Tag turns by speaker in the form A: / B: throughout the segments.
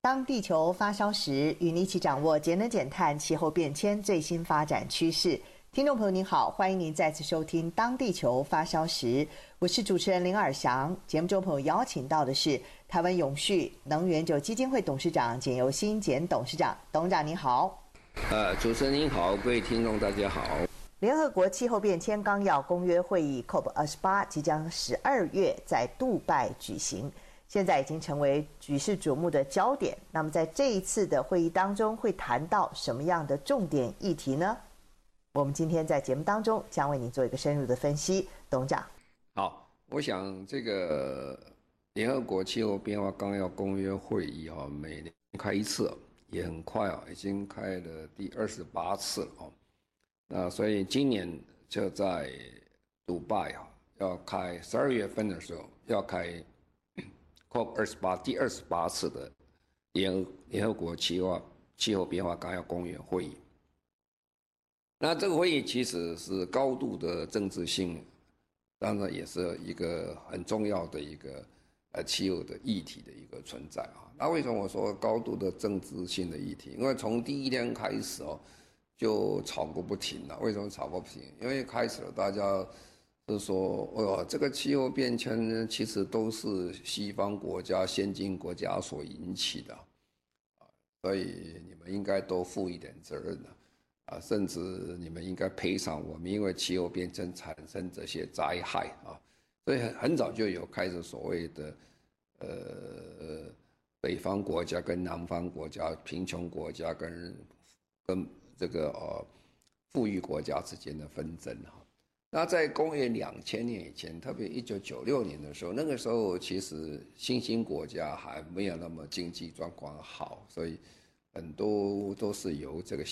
A: 当地球发烧时，与你一起掌握节能减碳、气候变迁最新发展趋势。听众朋友您好，欢迎您再次收听《当地球发烧时》，我是主持人林尔翔。节目中朋友邀请到的是台湾永续能源基金会董事长简尤新简董事长，董事长您好。
B: 呃，主持人您好，各位听众大家好。
A: 联合国气候变迁纲要公约会议 COP 二十八即将十二月在杜拜举行，现在已经成为举世瞩目的焦点。那么在这一次的会议当中，会谈到什么样的重点议题呢？我们今天在节目当中将为您做一个深入的分析，董事长。
B: 好，我想这个联合国气候变化纲要公约会议哈，每年开一次，也很快啊，已经开了第二十八次了哦。那所以今年就在杜拜啊，要开十二月份的时候要开 COP 二十八第二十八次的联联合国气候气候变化纲要公约会议。那这个会议其实是高度的政治性，当然也是一个很重要的一个呃气候的议题的一个存在啊。那为什么我说高度的政治性的议题？因为从第一天开始哦，就吵个不停了。为什么吵个不停？因为开始了大家是说，哎哦，这个气候变迁呢，其实都是西方国家、先进国家所引起的啊，所以你们应该都负一点责任的。啊，甚至你们应该赔偿我们，因为气候变迁产生这些灾害啊，所以很很早就有开始所谓的，呃，北方国家跟南方国家、贫穷国家跟跟这个呃富裕国家之间的纷争哈。那在公元两千年以前，特别一九九六年的时候，那个时候其实新兴国家还没有那么经济状况好，所以很多都是由这个。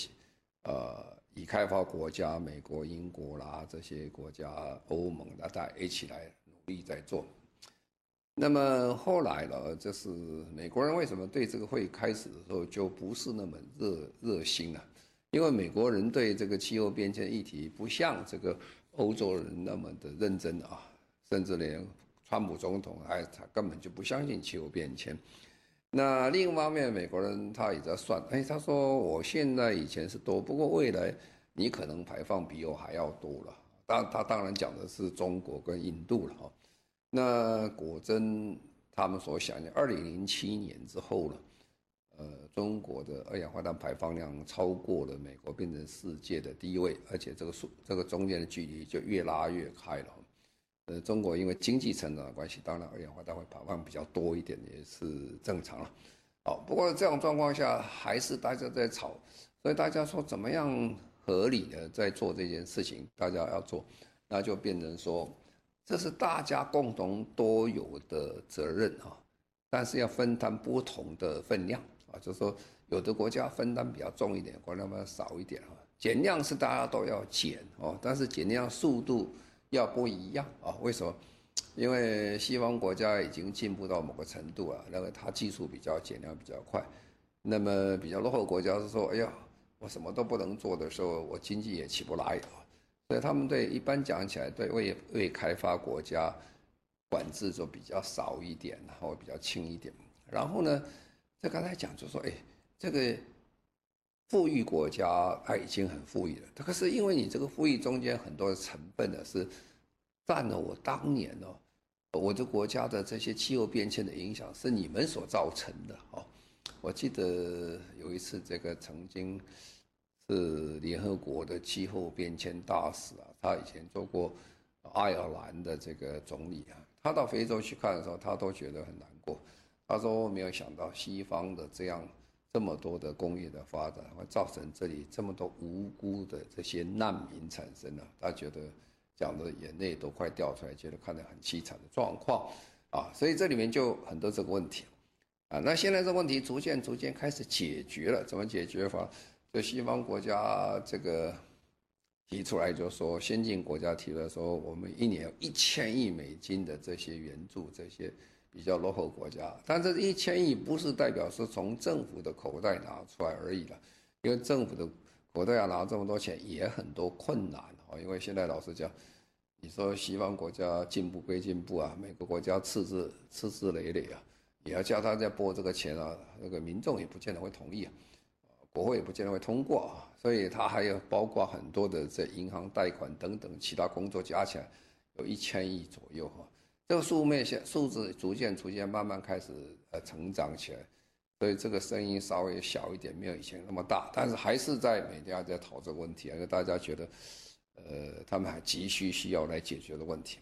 B: 呃，已开发国家，美国、英国啦这些国家，欧盟大家一起来努力在做。那么后来呢，就是美国人为什么对这个会开始的时候就不是那么热热心呢？因为美国人对这个气候变迁议题不像这个欧洲人那么的认真啊，甚至连川普总统还他根本就不相信气候变迁。那另一方面，美国人他也在算，哎，他说我现在以前是多，不过未来你可能排放比我还要多了。当他当然讲的是中国跟印度了哈。那果真他们所想的，二零零七年之后了，呃，中国的二氧化碳排放量超过了美国，变成世界的第一位，而且这个数这个中间的距离就越拉越开了。呃，中国因为经济成长的关系，当然二氧化碳会排放比较多一点，也是正常了。好，不过这种状况下还是大家在吵，所以大家说怎么样合理的在做这件事情，大家要做，那就变成说这是大家共同都有的责任哈，但是要分担不同的分量啊，就是说有的国家分担比较重一点，国家要少一点啊，减量是大家都要减哦，但是减量速度。要不一样啊？为什么？因为西方国家已经进步到某个程度了，认为它技术比较减量比较快。那么比较落后国家是说：“哎呀，我什么都不能做的时候，我经济也起不来啊。”所以他们对一般讲起来，对未未开发国家管制就比较少一点，然后比较轻一点。然后呢，这刚才讲就说：“哎，这个。”富裕国家它已经很富裕了，可是因为你这个富裕中间很多的成分呢，是占了我当年哦，我的国家的这些气候变迁的影响是你们所造成的哦。我记得有一次，这个曾经是联合国的气候变迁大使啊，他以前做过爱尔兰的这个总理啊，他到非洲去看的时候，他都觉得很难过。他说没有想到西方的这样。这么多的工业的发展会造成这里这么多无辜的这些难民产生了，他觉得讲的眼泪都快掉出来，觉得看得很凄惨的状况啊，所以这里面就很多这个问题。啊，那现在这问题逐渐逐渐开始解决了，怎么解决法？就西方国家这个提出来，就说先进国家提了说，我们一年有一千亿美金的这些援助，这些比较落后国家，但这一千亿不是代表是从政府的口袋拿出来而已了，因为政府的口袋要拿这么多钱也很多困难啊，因为现在老实讲，你说西方国家进步归进步啊，每个国家赤字赤字累累啊。也要叫他再拨这个钱啊，那个民众也不见得会同意啊，国会也不见得会通过啊，所以他还有包括很多的这银行贷款等等其他工作加起来，有一千亿左右哈。这个数面现数字逐渐逐渐慢慢开始呃成长起来，所以这个声音稍微小一点，没有以前那么大，但是还是在每天在讨这个问题，因为大家觉得，呃，他们还急需需要来解决的问题。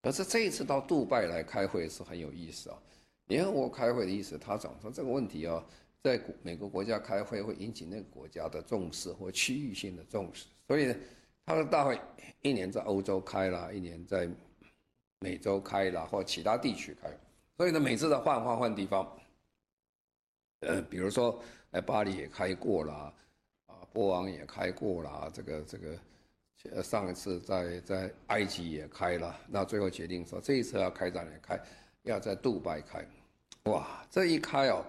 B: 可是这一次到杜拜来开会是很有意思啊。联合国开会的意思，他讲说这个问题啊，在每个国家开会会引起那个国家的重视或区域性的重视，所以呢，他的大会一年在欧洲开了，一年在美洲开了，或其他地区开，所以呢，每次的换换换地方，呃，比如说哎，巴黎也开过了，啊，波昂也开过了，这个这个，上一次在在埃及也开了，那最后决定说这一次要开在哪开？要在杜拜开。哇，这一开哦，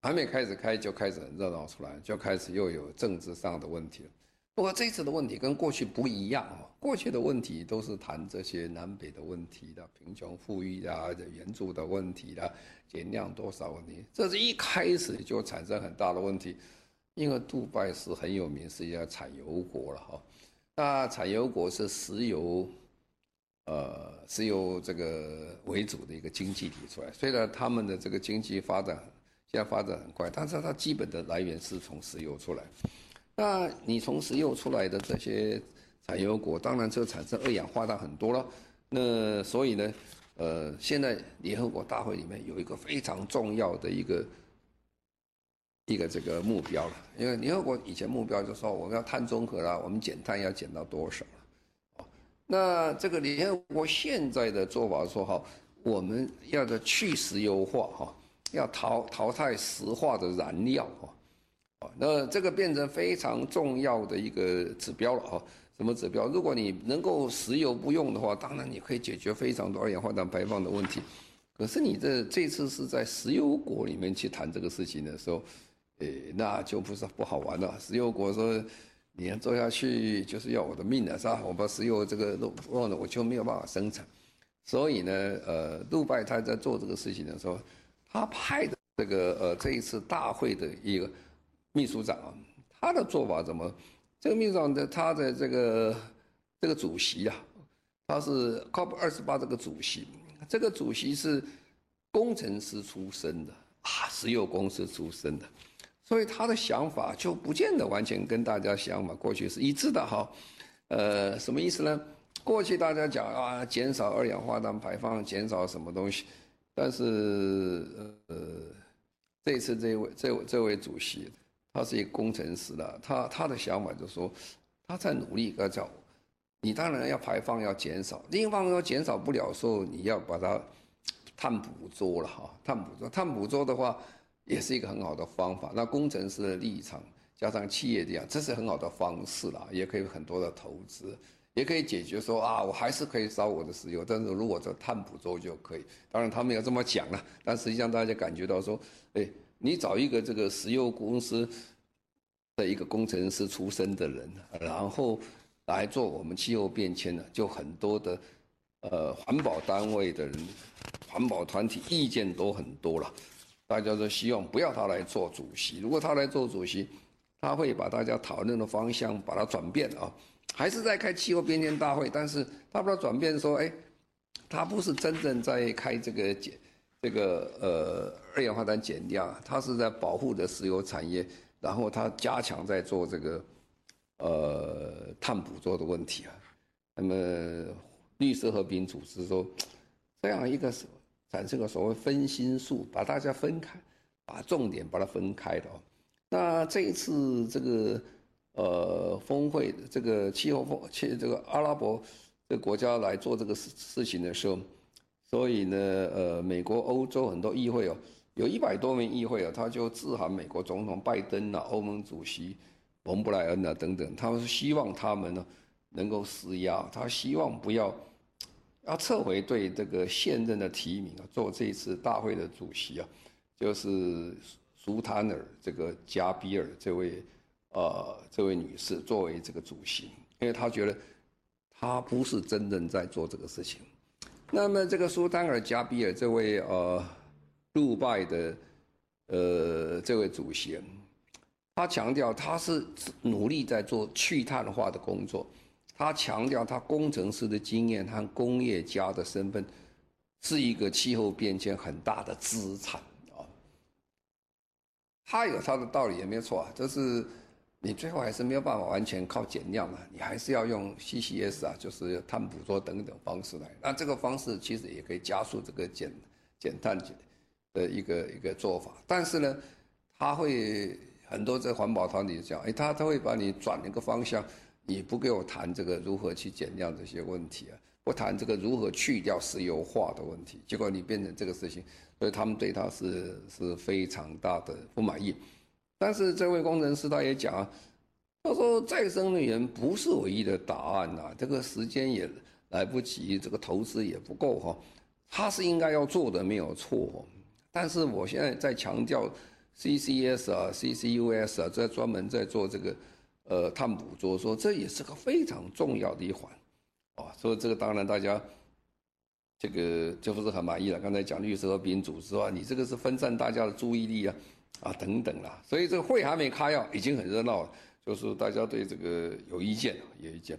B: 还没开始开就开始很热闹出来，就开始又有政治上的问题了。不过这次的问题跟过去不一样哦，过去的问题都是谈这些南北的问题的贫穷富裕啊的援助的问题的减量多少问题，这是一开始就产生很大的问题，因为杜拜是很有名，是一家产油国了哈。那产油国是石油。呃，石油这个为主的一个经济体出来。虽然他们的这个经济发展现在发展很快，但是它基本的来源是从石油出来。那你从石油出来的这些产油国，当然就产生二氧化碳很多了。那所以呢，呃，现在联合国大会里面有一个非常重要的一个一个这个目标了，因为联合国以前目标就是说我们要碳中和啦，我们减碳要减到多少？那这个联合国现在的做法说哈，我们要的去石油化哈，要淘淘汰石化的燃料哈，那这个变成非常重要的一个指标了哈。什么指标？如果你能够石油不用的话，当然你可以解决非常多二氧化碳排放的问题。可是你这这次是在石油国里面去谈这个事情的时候，诶，那就不是不好玩了。石油国说。你要做下去就是要我的命了，是吧？我把石油这个弄了，我就没有办法生产。所以呢，呃，杜拜他在做这个事情的时候，他派的这个呃这一次大会的一个秘书长啊，他的做法怎么？这个秘书长的他的这个这个主席啊，他是 COP 二十八这个主席，这个主席是工程师出身的啊，石油公司出身的。所以他的想法就不见得完全跟大家想法过去是一致的哈，呃，什么意思呢？过去大家讲啊，减少二氧化碳排放，减少什么东西，但是呃，这次这位这位这位主席，他是一个工程师的，他他的想法就是说，他在努力要叫，你当然要排放要减少，另一方面要减少不了的时候，你要把它碳捕捉了哈，碳捕捉，碳捕捉的话。也是一个很好的方法。那工程师的立场加上企业这样，这是很好的方式啦，也可以很多的投资，也可以解决说啊，我还是可以烧我的石油，但是如果这碳捕捉就可以。当然他们要这么讲了，但实际上大家感觉到说，哎，你找一个这个石油公司的一个工程师出身的人，然后来做我们气候变迁呢，就很多的呃环保单位的人、环保团体意见都很多了。大家都希望不要他来做主席。如果他来做主席，他会把大家讨论的方向把它转变啊，还是在开气候变迁大会，但是他把它转变说，哎，他不是真正在开这个减这个呃二氧化碳减量，它是在保护的石油产业，然后它加强在做这个呃碳捕捉的问题啊。那么绿色和平组织说，这样一个是。产生个所谓分心术，把大家分开，把重点把它分开的。那这一次这个呃峰会这个气候峰，气这个阿拉伯这个国家来做这个事事情的时候，所以呢呃美国、欧洲很多议会哦，有一百多名议会啊，他就致函美国总统拜登啊、欧盟主席冯布莱恩啊等等，他们是希望他们呢能够施压，他希望不要要撤回对这个现任的提名啊，做这次大会的主席啊，就是苏坦尔这个加比尔这位呃这位女士作为这个主席，因为他觉得他不是真正在做这个事情。那么这个苏丹尔加比尔这位呃。杜拜的，呃，这位主席，他强调他是努力在做去碳化的工作，他强调他工程师的经验和工业家的身份，是一个气候变迁很大的资产啊。他有他的道理也没错啊，就是你最后还是没有办法完全靠减量嘛，你还是要用 CCS 啊，就是碳捕捉等等方式来。那这个方式其实也可以加速这个减减碳减。的一个一个做法，但是呢，他会很多这环保团体讲，哎，他他会把你转一个方向，你不给我谈这个如何去减量这些问题啊，不谈这个如何去掉石油化的问题，结果你变成这个事情，所以他们对他是是非常大的不满意。但是这位工程师他也讲，他说再生能源不是唯一的答案呐，这个时间也来不及，这个投资也不够哈，他是应该要做的，没有错。但是我现在在强调，CCS 啊、CCUS 啊，在专门在做这个，呃，碳捕捉，说这也是个非常重要的一环，啊，所以这个当然大家，这个就不是很满意了。刚才讲绿色和平组织啊，你这个是分散大家的注意力啊，啊等等啦，所以这个会还没开啊，已经很热闹了，就是大家对这个有意见，有意见，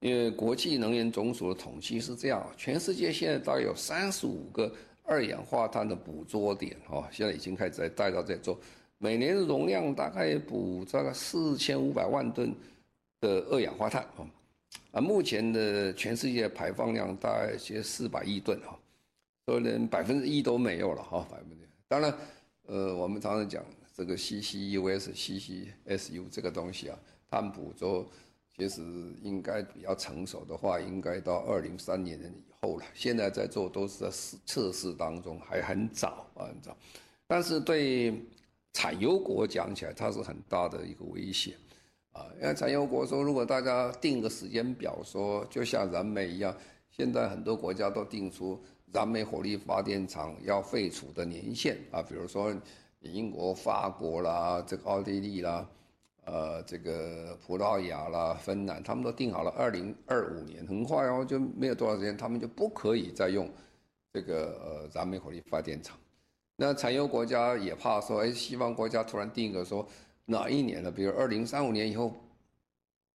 B: 因为国际能源总署的统计是这样，全世界现在大概有三十五个。二氧化碳的捕捉点，哈，现在已经开始在带到在做，每年的容量大概捕大概四千五百万吨的二氧化碳，啊，目前的全世界排放量大概约四百亿吨，哈，所以连百分之一都没有了，哈，百分之。当然，呃，我们常常讲这个 CCUS、CCSU 这个东西啊，碳捕捉。其实应该比较成熟的话，应该到二零三年以后了。现在在做都是在试测试当中，还很早啊，很早。但是对产油国讲起来，它是很大的一个威胁啊。因为产油国说，如果大家定个时间表，说就像燃煤一样，现在很多国家都定出燃煤火力发电厂要废除的年限啊，比如说英国、法国啦，这个奥地利啦。呃，这个葡萄牙啦、芬兰，他们都定好了，二零二五年，很快哦，就没有多少时间，他们就不可以再用这个呃燃煤火力发电厂。那产油国家也怕说，哎，西方国家突然定一个说哪一年了，比如二零三五年以后，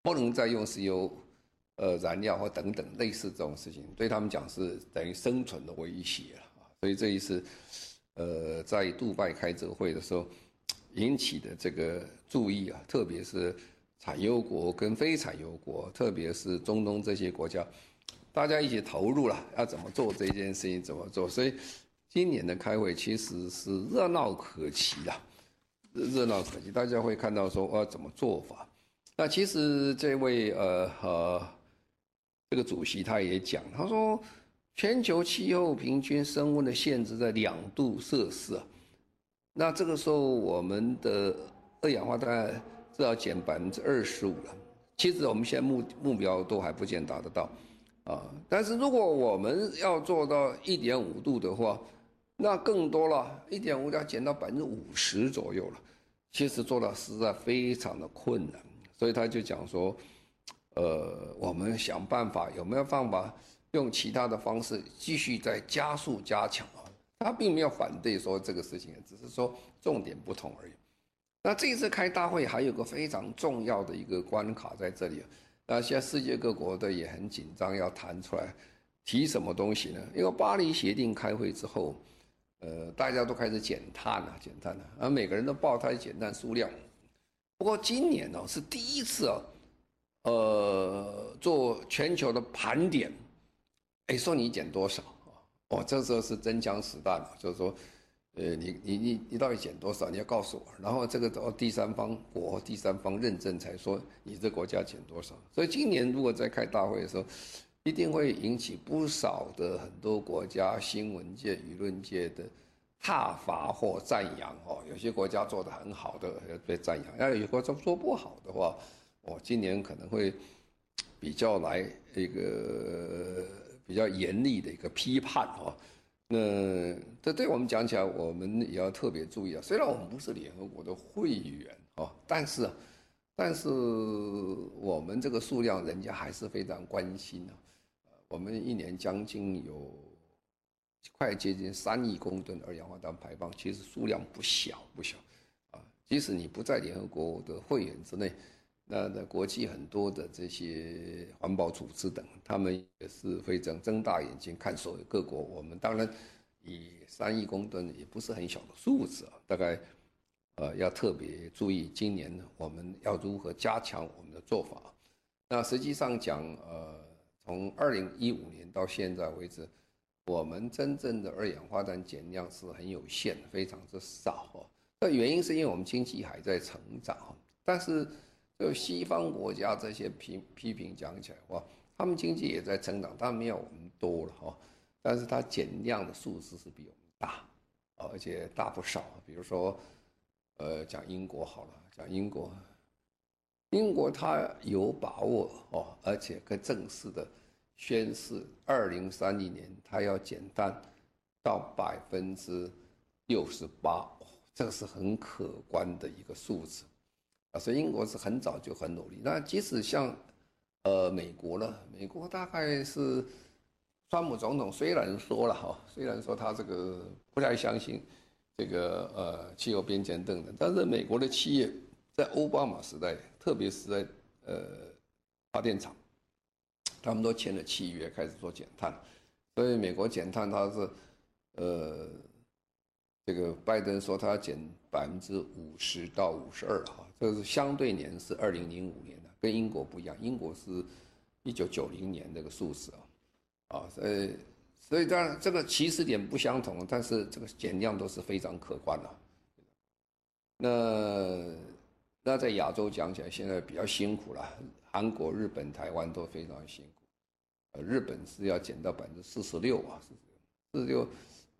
B: 不能再用石油呃燃料或等等类似这种事情，对他们讲是等于生存的威胁了啊。所以这一次，呃，在杜拜开这个会的时候。引起的这个注意啊，特别是产油国跟非产油国，特别是中东这些国家，大家一起投入了，要怎么做这件事情，怎么做？所以今年的开会其实是热闹可期的，热闹可期，大家会看到说要怎么做法。那其实这位呃呃这个主席他也讲，他说全球气候平均升温的限制在两度摄氏啊。那这个时候，我们的二氧化碳至少减百分之二十五了。其实我们现在目目标都还不见达得到，啊！但是如果我们要做到一点五度的话，那更多了，一点五要减到百分之五十左右了。其实做到实在非常的困难，所以他就讲说，呃，我们想办法，有没有办法用其他的方式继续再加速加强啊？他并没有反对说这个事情，只是说重点不同而已。那这一次开大会还有个非常重要的一个关卡在这里，那现在世界各国的也很紧张，要谈出来提什么东西呢？因为巴黎协定开会之后，呃，大家都开始减碳了，减碳了，而每个人都报他的减碳数量。不过今年呢是第一次啊，呃，做全球的盘点，哎，说你减多少？哦，这时候是真枪实弹了，就是说，呃，你你你你到底减多少？你要告诉我，然后这个到第三方国第三方认证才说你这国家减多少。所以今年如果在开大会的时候，一定会引起不少的很多国家新闻界、舆论界的挞伐或赞扬哦，有些国家做得很好的被赞扬，要有些国家做不好的话，我今年可能会比较来一个比较严厉的一个批判哦。那这对我们讲起来，我们也要特别注意啊。虽然我们不是联合国的会员哦，但是但是我们这个数量，人家还是非常关心的。我们一年将近有。快接近三亿公吨二氧化碳排放，其实数量不小不小，啊，即使你不在联合国的会员之内，那那国际很多的这些环保组织等，他们也是非常睁大眼睛看所有各国。我们当然以三亿公吨也不是很小的数字啊，大概呃要特别注意，今年我们要如何加强我们的做法。那实际上讲，呃，从二零一五年到现在为止。我们真正的二氧化碳减量是很有限，非常之少哦。那原因是因为我们经济还在成长，但是就西方国家这些批批评讲起来的话，他们经济也在成长，但没有我们多了哈。但是它减量的数字是比我们大，而且大不少。比如说，呃，讲英国好了，讲英国，英国它有把握哦，而且更正式的。宣誓，二零三零年它要减碳到百分之六十八，这个是很可观的一个数字啊。所以英国是很早就很努力。那即使像呃美国呢，美国大概是川普总统虽然说了哈，虽然说他这个不太相信这个呃气候变迁等等，但是美国的企业在奥巴马时代，特别是在呃发电厂。他们都签了契约，开始做减碳，所以美国减碳，它是，呃，这个拜登说他减百分之五十到五十二哈，这个是相对年是二零零五年的，跟英国不一样，英国是一九九零年这个数字啊，啊，所以所以当然这个起始点不相同，但是这个减量都是非常可观的。那那在亚洲讲起来，现在比较辛苦了。韩国、日本、台湾都非常辛苦，日本是要减到百分之四十六啊，四十六，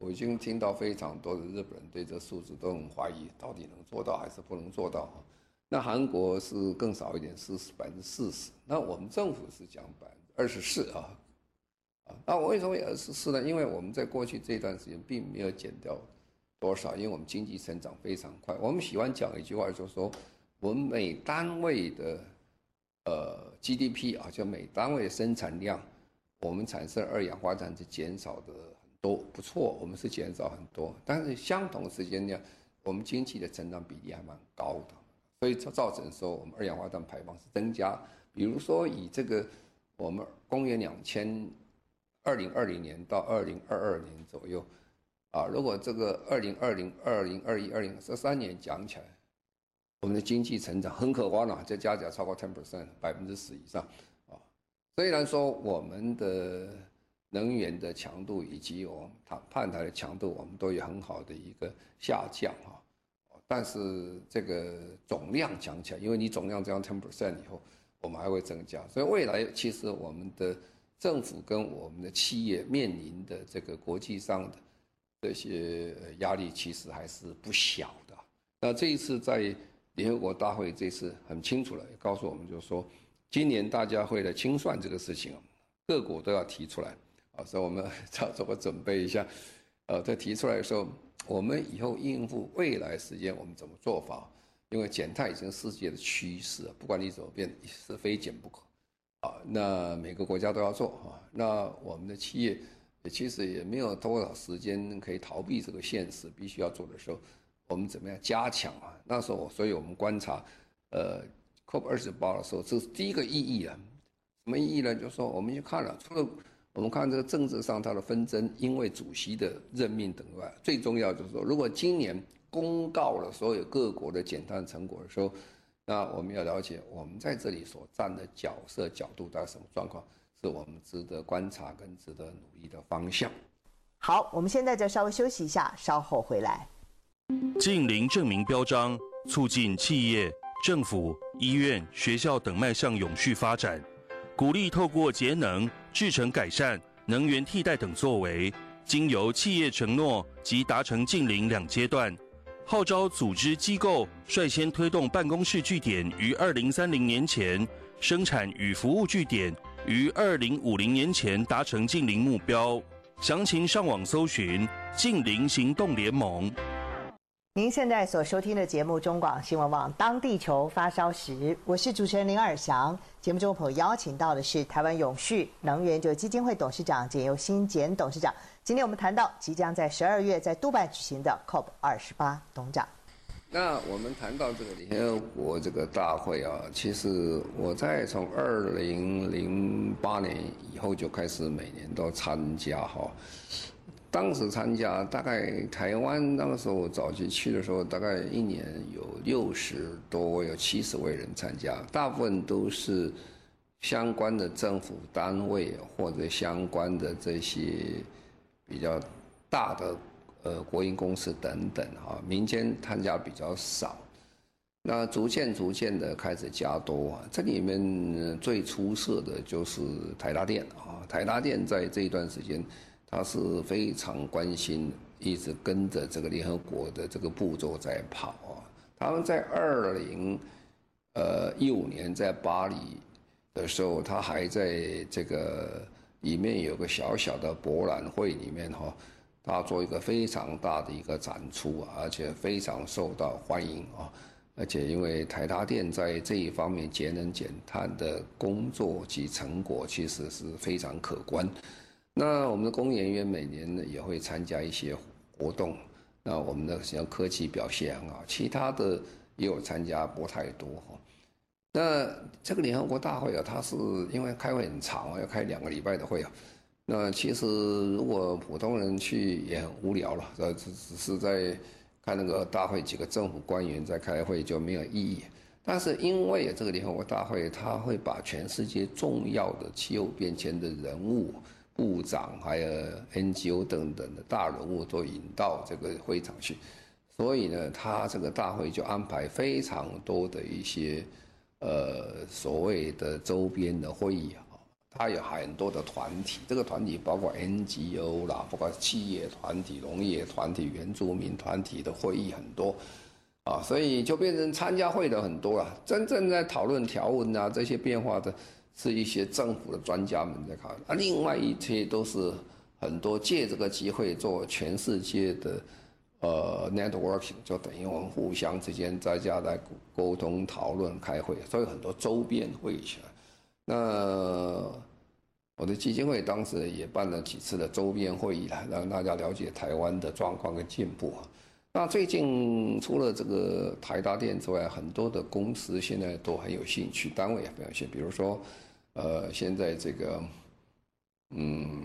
B: 我已经听到非常多的日本人对这数字都很怀疑，到底能做到还是不能做到？那韩国是更少一点，是百分之四十。那我们政府是讲百分之二十四啊，啊，那我为什么二十四呢？因为我们在过去这段时间并没有减掉多少，因为我们经济成长非常快。我们喜欢讲一句话，就是说我们每单位的。呃，GDP 啊，就每单位的生产量，我们产生二氧化碳是减少的都，不错，我们是减少很多。但是相同时间呢，我们经济的成长比例还蛮高的，所以造造成说我们二氧化碳排放是增加。比如说以这个我们公元两千二零二零年到二零二二年左右，啊，如果这个二零二零、二零二一、二零这三年讲起来。我们的经济成长很可观了，这加起来超过 ten percent，百分之十以上啊。虽然说我们的能源的强度以及我们碳碳排的强度，我们都有很好的一个下降啊，但是这个总量讲起来，因为你总量降 ten percent 以后，我们还会增加。所以未来其实我们的政府跟我们的企业面临的这个国际上的这些压力，其实还是不小的。那这一次在联合国大会这次很清楚了，告诉我们，就是说，今年大家会来清算这个事情，各国都要提出来，啊，所以我们要怎么准备一下？呃，在提出来的时候，我们以后应付未来时间我们怎么做法？因为减碳已经世界的趋势，不管你怎么变，是非减不可，啊，那每个国家都要做啊，那我们的企业也其实也没有多少时间可以逃避这个现实，必须要做的时候。我们怎么样加强啊？那时候，所以我们观察，呃，COP 二十八的时候，这是第一个意义啊。什么意义呢？就是说，我们去看了，除了我们看这个政治上它的纷争，因为主席的任命等外，最重要就是说，如果今年公告了所有各国的减碳成果的时候，那我们要了解我们在这里所站的角色角度到什么状况，是我们值得观察跟值得努力的方向。
A: 好，我们现在就稍微休息一下，稍后回来。
C: 近零证明标章，促进企业、政府、医院、学校等迈向永续发展，鼓励透过节能、制程改善、能源替代等作为，经由企业承诺及达成净零两阶段，号召组织机构率先推动办公室据点于二零三零年前，生产与服务据点于二零五零年前达成净零目标。详情上网搜寻“净零行动联盟”。
A: 您现在所收听的节目中广新闻网《当地球发烧时》，我是主持人林尔祥。节目中朋友邀请到的是台湾永续能源基金会董事长简又新简董事长。今天我们谈到即将在十二月在杜拜举行的 COP 二十八，董事长。
B: 那我们谈到这个联合国这个大会啊，其实我在从二零零八年以后就开始每年都参加哈。当时参加，大概台湾那个时候早期去的时候，大概一年有六十多，有七十位人参加，大部分都是相关的政府单位或者相关的这些比较大的呃国营公司等等哈，民间参加比较少，那逐渐逐渐的开始加多啊，这里面最出色的就是台达电啊，台达电在这一段时间。他是非常关心，一直跟着这个联合国的这个步骤在跑啊。他们在二零呃一五年在巴黎的时候，他还在这个里面有个小小的博览会里面哈，他做一个非常大的一个展出啊，而且非常受到欢迎啊。而且因为台达电在这一方面节能减碳的工作及成果，其实是非常可观。那我们的工研院每年呢也会参加一些活动，那我们的像科技表现啊，其他的也有参加，不太多哈。那这个联合国大会啊，它是因为开会很长啊，要开两个礼拜的会啊。那其实如果普通人去也很无聊了，只只是在看那个大会几个政府官员在开会就没有意义。但是因为这个联合国大会，它会把全世界重要的气候变迁的人物。部长还有 NGO 等等的大人物都引到这个会场去，所以呢，他这个大会就安排非常多的一些呃所谓的周边的会议啊，他有很多的团体，这个团体包括 NGO 啦，包括企业团体、农业团体、原住民团体的会议很多啊，所以就变成参加会的很多了，真正在讨论条文啊这些变化的。是一些政府的专家们在看，啊，另外一些都是很多借这个机会做全世界的呃 networking，就等于我们互相之间在家来沟通、讨论、开会，所以很多周边会议。那我的基金会当时也办了几次的周边会议了让大家了解台湾的状况跟进步。那最近除了这个台达电之外，很多的公司现在都很有兴趣，单位也很有兴趣，比如说。呃，现在这个，嗯，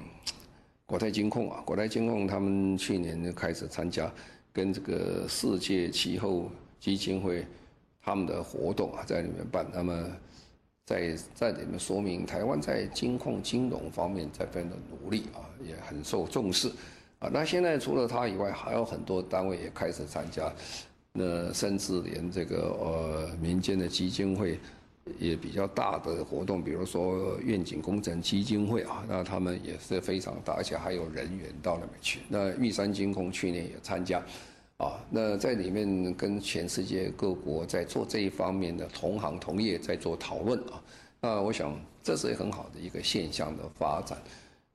B: 国泰金控啊，国泰金控他们去年就开始参加跟这个世界气候基金会他们的活动啊，在里面办。那么在在里面说明，台湾在金控金融方面在非常的努力啊，也很受重视啊。那现在除了他以外，还有很多单位也开始参加，那甚至连这个呃民间的基金会。也比较大的活动，比如说愿景工程基金会啊，那他们也是非常大，而且还有人员到那边去。那玉山金控去年也参加，啊，那在里面跟全世界各国在做这一方面的同行同业在做讨论啊，那我想这是很好的一个现象的发展。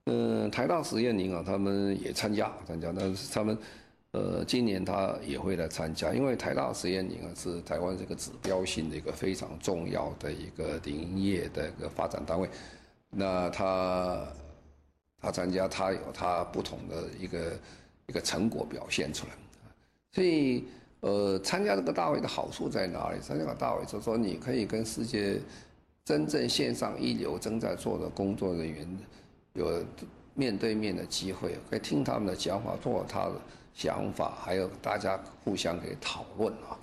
B: 嗯，台大实验林啊，他们也参加参加，但是他们。呃，今年他也会来参加，因为台大实验林啊是台湾这个指标性的一个非常重要的一个林业的一个发展单位。那他他参加，他有他不同的一个一个成果表现出来。所以呃，参加这个大会的好处在哪里？参加个大会就是说，你可以跟世界真正线上一流正在做的工作人员有面对面的机会，可以听他们的讲话，做他的。想法还有大家互相可以讨论啊。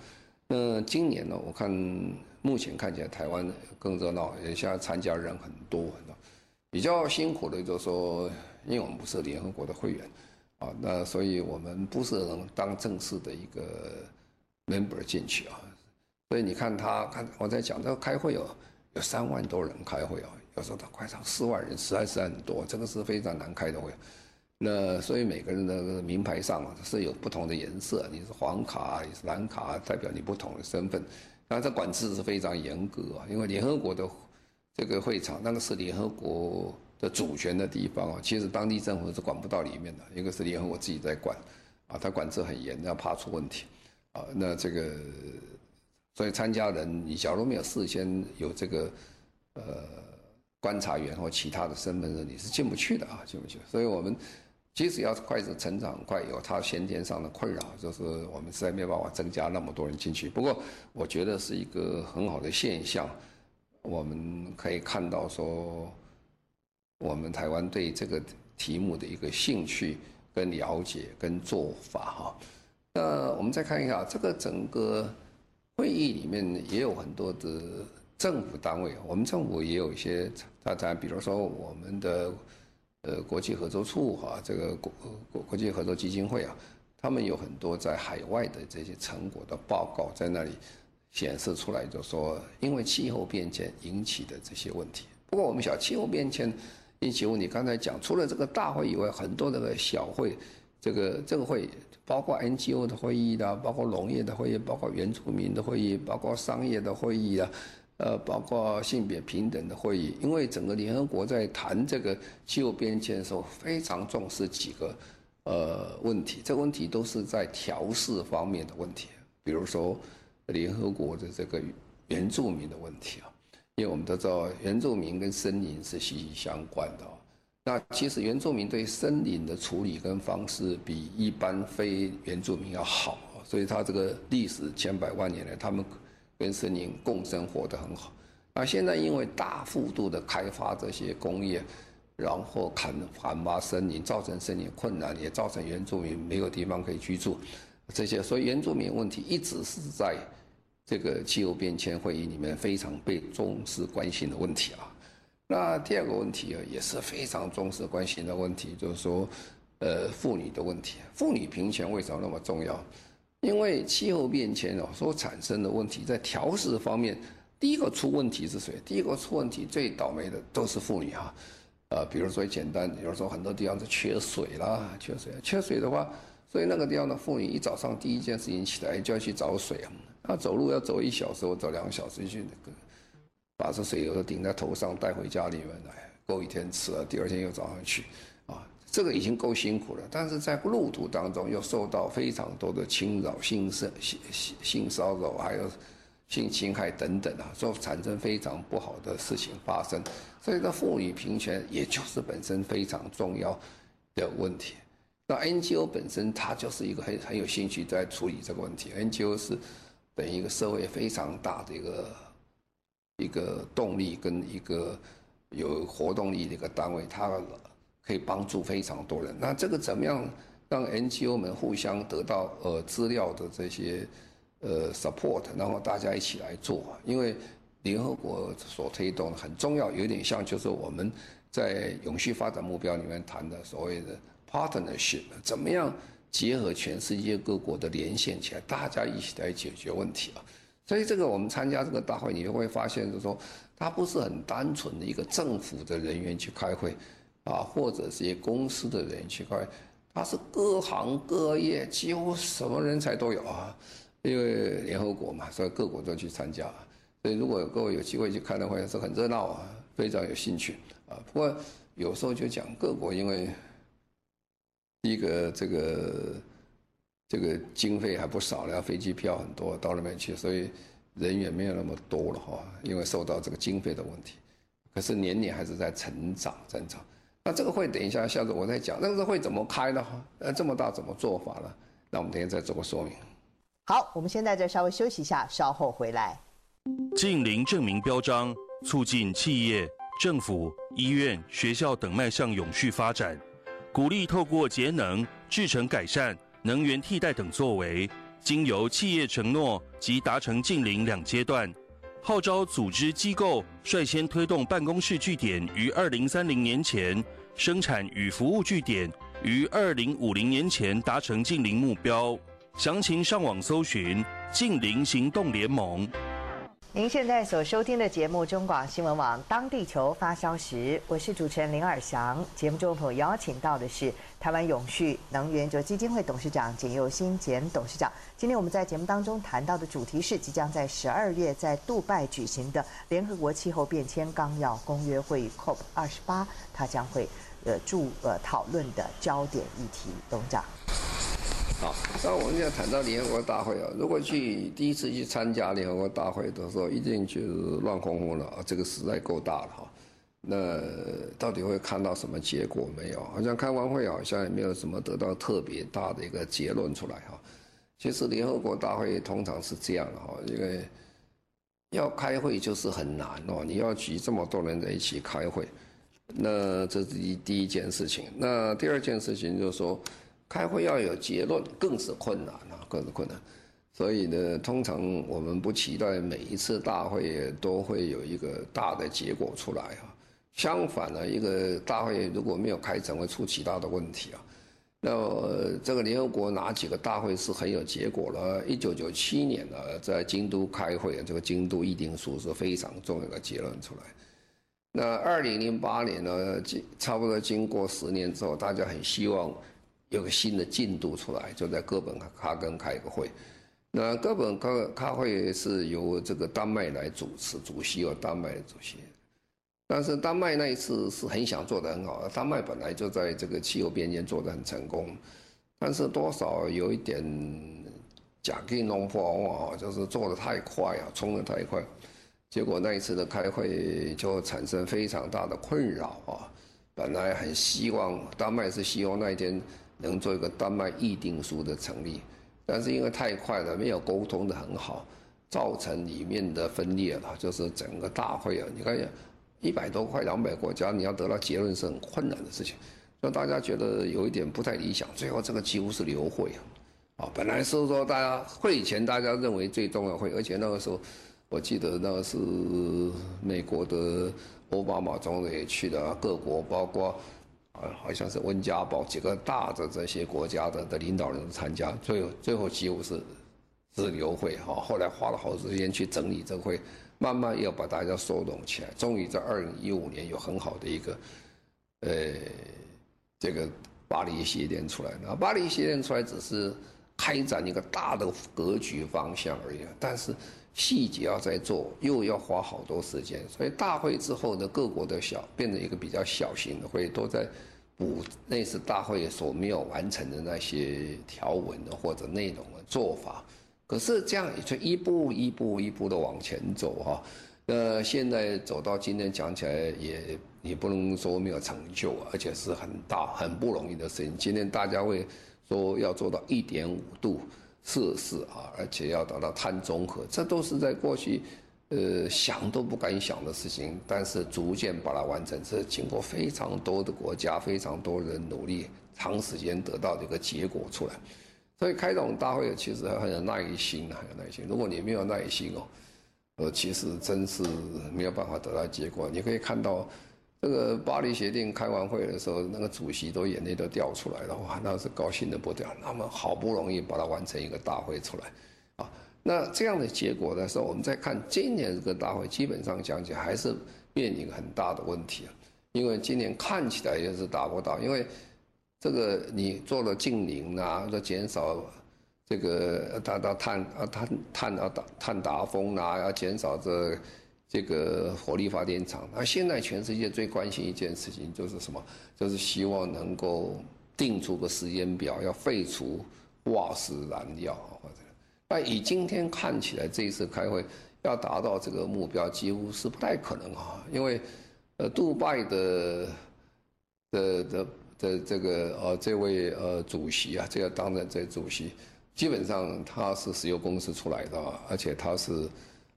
B: 那今年呢，我看目前看起来台湾更热闹，也现在参加人很多很多。比较辛苦的就是说，因为我们不是联合国的会员啊，那所以我们不是能当正式的一个 member 进去啊。所以你看他看我在讲这个开会哦，有三万多人开会哦，有时候他快上四万人，实在是很多，这个是非常难开的会。那所以每个人的名牌上是有不同的颜色，你是黄卡，你是蓝卡，代表你不同的身份。那这管制是非常严格啊，因为联合国的这个会场，那个是联合国的主权的地方啊，其实当地政府是管不到里面的，一个是联合国自己在管，啊，他管制很严，要怕出问题，啊，那这个，所以参加人，你假如没有事先有这个，呃，观察员或其他的身份证，你是进不去的啊，进不去。所以我们。即使要快速成长快，有它先天上的困扰，就是我们实在没有办法增加那么多人进去。不过，我觉得是一个很好的现象。我们可以看到说，我们台湾对这个题目的一个兴趣、跟了解、跟做法哈。那我们再看一下这个整个会议里面也有很多的政府单位，我们政府也有一些大家，比如说我们的。呃，国际合作处哈、这个国国国际合作基金会啊，他们有很多在海外的这些成果的报告，在那里显示出来，就说因为气候变迁引起的这些问题。不过我们晓得气候变迁引起问题，刚才讲除了这个大会以外，很多这个小会，这个这个会包括 NGO 的会议的，包括农业的会议，包括原住民的会议，包括商业的会议啊。呃，包括性别平等的会议，因为整个联合国在谈这个气候变迁的时候，非常重视几个呃问题，这个问题都是在调适方面的问题，比如说联合国的这个原住民的问题啊，因为我们都知道原住民跟森林是息息相关的，那其实原住民对森林的处理跟方式比一般非原住民要好，所以他这个历史千百万年来他们。跟森林共生活得很好，那现在因为大幅度的开发这些工业，然后砍砍伐森林，造成森林困难，也造成原住民没有地方可以居住，这些，所以原住民问题一直是在这个气候变迁会议里面非常被重视关心的问题啊。那第二个问题啊，也是非常重视关心的问题，就是说，呃，妇女的问题，妇女平权为什么那么重要？因为气候变迁哦所产生的问题，在调试方面，第一个出问题是谁？第一个出问题最倒霉的都是妇女哈，呃，比如说简单，比如说很多地方是缺水啦，缺水，缺水的话，所以那个地方的妇女一早上第一件事情起来就要去找水啊，她走路要走一小时或走两个小时去，把这水有的顶在头上带回家里面来，够一天吃了，第二天又早上去。这个已经够辛苦了，但是在路途当中又受到非常多的侵扰、性性性性骚扰，还有性侵害等等啊，就产生非常不好的事情发生。所以，这妇女平权也就是本身非常重要的问题。那 NGO 本身它就是一个很很有兴趣在处理这个问题。NGO 是等于一个社会非常大的一个一个动力跟一个有活动力的一个单位，它。可以帮助非常多人。那这个怎么样让 NGO 们互相得到呃资料的这些呃 support，然后大家一起来做？因为联合国所推动的很重要，有点像就是我们在永续发展目标里面谈的所谓的 partnership，怎么样结合全世界各国的连线起来，大家一起来解决问题啊？所以这个我们参加这个大会，你就会发现就是说，它不是很单纯的一个政府的人员去开会。啊，或者是一些公司的人去开，他是各行各业，几乎什么人才都有啊。因为联合国嘛，所以各国都去参加。所以如果各位有机会去看的话，是很热闹啊，非常有兴趣啊。不过有时候就讲各国，因为第一个这个这个经费还不少，然后飞机票很多到那边去，所以人员没有那么多了哈。因为受到这个经费的问题，可是年年还是在成长，增长。那这个会等一下，下次我再讲。那个会怎么开呢？呃，这么大怎么做法呢？那我们等一下再做个说明。
A: 好，我们先在这稍微休息一下，稍后回来。
C: 近邻证明标章，促进企业、政府、医院、学校等迈向永续发展，鼓励透过节能、制成改善、能源替代等作为，经由企业承诺及达成近邻两阶段。号召组织机构率先推动办公室据点于二零三零年前，生产与服务据点于二零五零年前达成近零目标。详情上网搜寻“近零行动联盟”。
A: 您现在所收听的节目中广新闻网《当地球发烧时》，我是主持人林尔祥。节目中朋友邀请到的是台湾永续能源基金会董事长简又新简董事长。今天我们在节目当中谈到的主题是即将在十二月在杜拜举行的联合国气候变迁纲要公约会议 COP 二十八，它将会呃注呃讨论的焦点议题，董事长。
B: 好，那我们现在谈到联合国大会啊，如果去第一次去参加联合国大会的时候，一定就是乱哄哄的啊，这个实在够大了哈。那到底会看到什么结果没有？好像开完会好像也没有什么得到特别大的一个结论出来哈。其实联合国大会通常是这样的哈，因为要开会就是很难哦，你要举这么多人在一起开会，那这是第第一件事情。那第二件事情就是说。开会要有结论，更是困难啊，更是困难。所以呢，通常我们不期待每一次大会都会有一个大的结果出来啊。相反呢，一个大会如果没有开成，会出其他的问题啊。那这个联合国哪几个大会是很有结果了？一九九七年呢，在京都开会，这个京都议定书是非常重要的结论出来。那二零零八年呢，经差不多经过十年之后，大家很希望。有个新的进度出来，就在哥本哈根开一个会。那哥本哈根会是由这个丹麦来主持，主席由丹麦的主席。但是丹麦那一次是很想做得很好，丹麦本来就在这个气候变迁做得很成功，但是多少有一点假给弄破啊，就是做得太快啊，冲得太快，结果那一次的开会就产生非常大的困扰啊。本来很希望丹麦是希望那一天。能做一个丹麦议定书的成立，但是因为太快了，没有沟通的很好，造成里面的分裂了。就是整个大会啊，你看一百多块两百国家，你要得到结论是很困难的事情，让大家觉得有一点不太理想。最后这个几乎是流会啊，啊，本来是说大家会前大家认为最重要会，而且那个时候我记得那个是美国的奥巴马总统也去了，各国包括。啊，好像是温家宝几个大的这些国家的的领导人参加，最后最后几乎是是流会哈。后来花了好多时间去整理这个会，慢慢要把大家收拢起来，终于在二零一五年有很好的一个，呃，这个巴黎协定出来。那巴黎协定出来只是开展一个大的格局方向而已，但是细节要再做，又要花好多时间。所以大会之后呢，各国的小变成一个比较小型的会，都在。补那次大会所没有完成的那些条文的或者内容的做法，可是这样也就一步一步一步的往前走哈。那现在走到今天讲起来也也不能说没有成就，而且是很大很不容易的事情。今天大家会说要做到一点五度摄氏啊，而且要达到碳中和，这都是在过去。呃，想都不敢想的事情，但是逐渐把它完成，是经过非常多的国家、非常多人努力，长时间得到的一个结果出来。所以开这种大会其实很有耐心，很有耐心。如果你没有耐心哦，呃，其实真是没有办法得到结果。你可以看到，这个巴黎协定开完会的时候，那个主席都眼泪都掉出来了，哇，那是高兴的不得了。他们好不容易把它完成一个大会出来，啊。那这样的结果的时候，我们再看今年这个大会，基本上讲起还是面临很大的问题啊。因为今年看起来也是达不到，因为这个你做了净零啊，要减少这个达到碳啊碳碳啊达碳达峰啊，要减少这这个火力发电厂。那现在全世界最关心一件事情就是什么？就是希望能够定出个时间表，要废除化石燃料。那以今天看起来，这一次开会要达到这个目标，几乎是不太可能啊！因为，呃，杜拜的的的的这个呃这位呃主席啊，这个当然这主席，基本上他是石油公司出来的，而且他是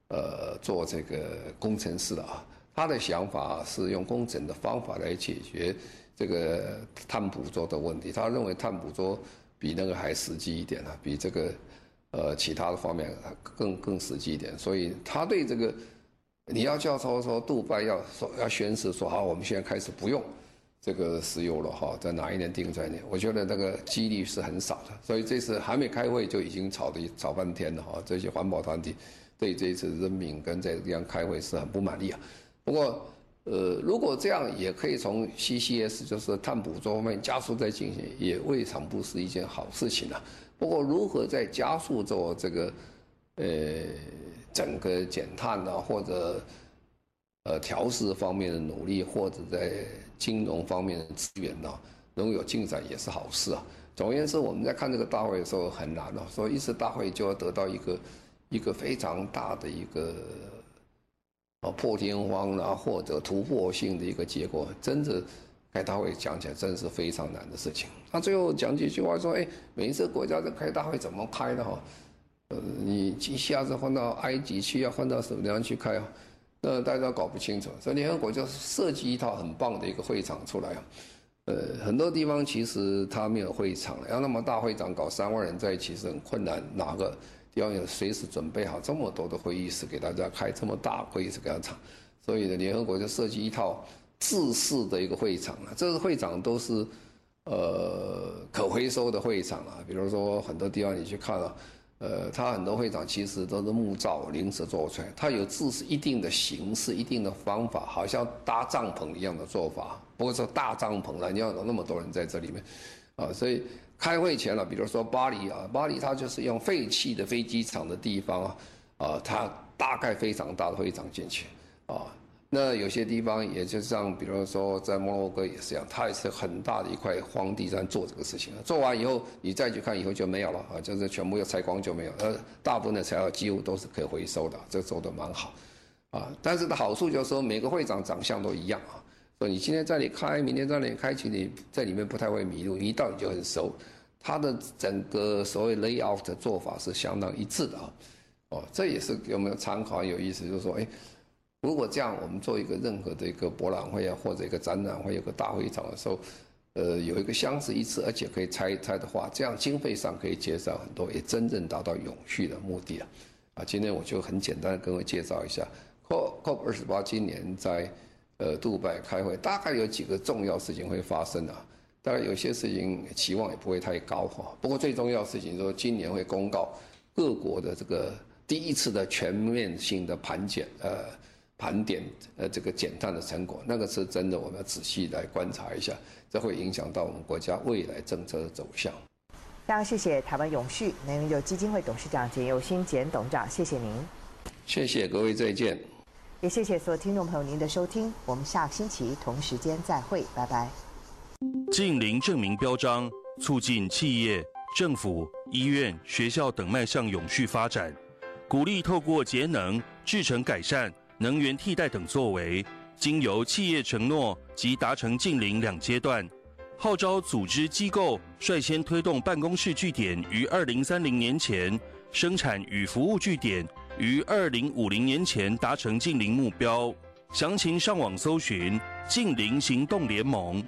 B: 呃做这个工程师的啊。他的想法是用工程的方法来解决这个碳捕捉的问题。他认为碳捕捉比那个还实际一点啊，比这个。呃，其他的方面更更实际一点，所以他对这个，你要叫说说杜拜要说要宣誓说好，我们现在开始不用这个石油了哈，在哪一年定在哪？我觉得那个几率是很少的，所以这次还没开会就已经吵的吵半天了哈。这些环保团体对这一次任命跟这样开会是很不满意啊。不过，呃，如果这样也可以从 CCS 就是碳捕捉方面加速再进行，也未尝不是一件好事情啊。不过，如何在加速做这个，呃，整个减碳啊，或者呃调试方面的努力，或者在金融方面的资源呢，能有进展也是好事啊。总而言之，我们在看这个大会的时候很难哦，所以一次大会就要得到一个一个非常大的一个啊破天荒啊或者突破性的一个结果，真的开大会讲起来真是非常难的事情。那最后讲几句话说，哎，每一次国家在开大会怎么开的哈？呃，你一下子换到埃及去，要换到什么地方去开啊？那大家搞不清楚，所以联合国就设计一套很棒的一个会场出来啊。呃，很多地方其实它没有会场，要那么大会场搞三万人在一起是很困难。哪个要有随时准备好这么多的会议室给大家开这么大会议室给他场？所以呢，联合国就设计一套制式的一个会场啊。这个会场都是呃可回收的会场啊，比如说很多地方你去看啊。呃，它很多会场其实都是木造临时做出来，它有自是一定的形式、一定的方法，好像搭帐篷一样的做法。不过说大帐篷了，你要有那么多人在这里面，啊，所以开会前了，比如说巴黎啊，巴黎它就是用废弃的飞机场的地方啊，啊，它大概非常大的会场进去，啊。那有些地方也就像，比如说在摩洛哥也是一样，它也是很大的一块荒地在做这个事情。做完以后，你再去看以后就没有了啊，就是全部要拆光就没有。呃，大部分的材料几乎都是可以回收的，这做的蛮好，啊。但是的好处就是说，每个会长长相都一样啊，你今天在这里开，明天在里开，其实你在里面不太会迷路，一到你就很熟。它的整个所谓 layout 的做法是相当一致的啊，哦，这也是给我们参考有意思，就是说，哎。如果这样，我们做一个任何的一个博览会啊，或者一个展览会，有个大会场的时候，呃，有一个相似一次，而且可以拆一拆的话，这样经费上可以减少很多，也真正达到永续的目的了。啊，今天我就很简单的跟各位介绍一下，COP COP 二十八今年在呃杜拜开会，大概有几个重要事情会发生啊。当然有些事情期望也不会太高哈，不过最重要的事情说今年会公告各国的这个第一次的全面性的盘检，呃。盘点呃这个减碳的成果，那个是真的，我们要仔细来观察一下，这会影响到我们国家未来政策的走向。
A: 非常谢谢台湾永续能源基金会董事长简又新简董事长，谢谢您。
B: 谢谢各位，再见。
A: 也谢谢所有听众朋友您的收听，我们下星期同时间再会，拜拜。
C: 近零证明标章，促进企业、政府、医院、学校等迈向永续发展，鼓励透过节能、制程改善。能源替代等作为，经由企业承诺及达成近零两阶段，号召组织机构率先推动办公室据点于二零三零年前，生产与服务据点于二零五零年前达成近零目标。详情上网搜寻近零行动联盟。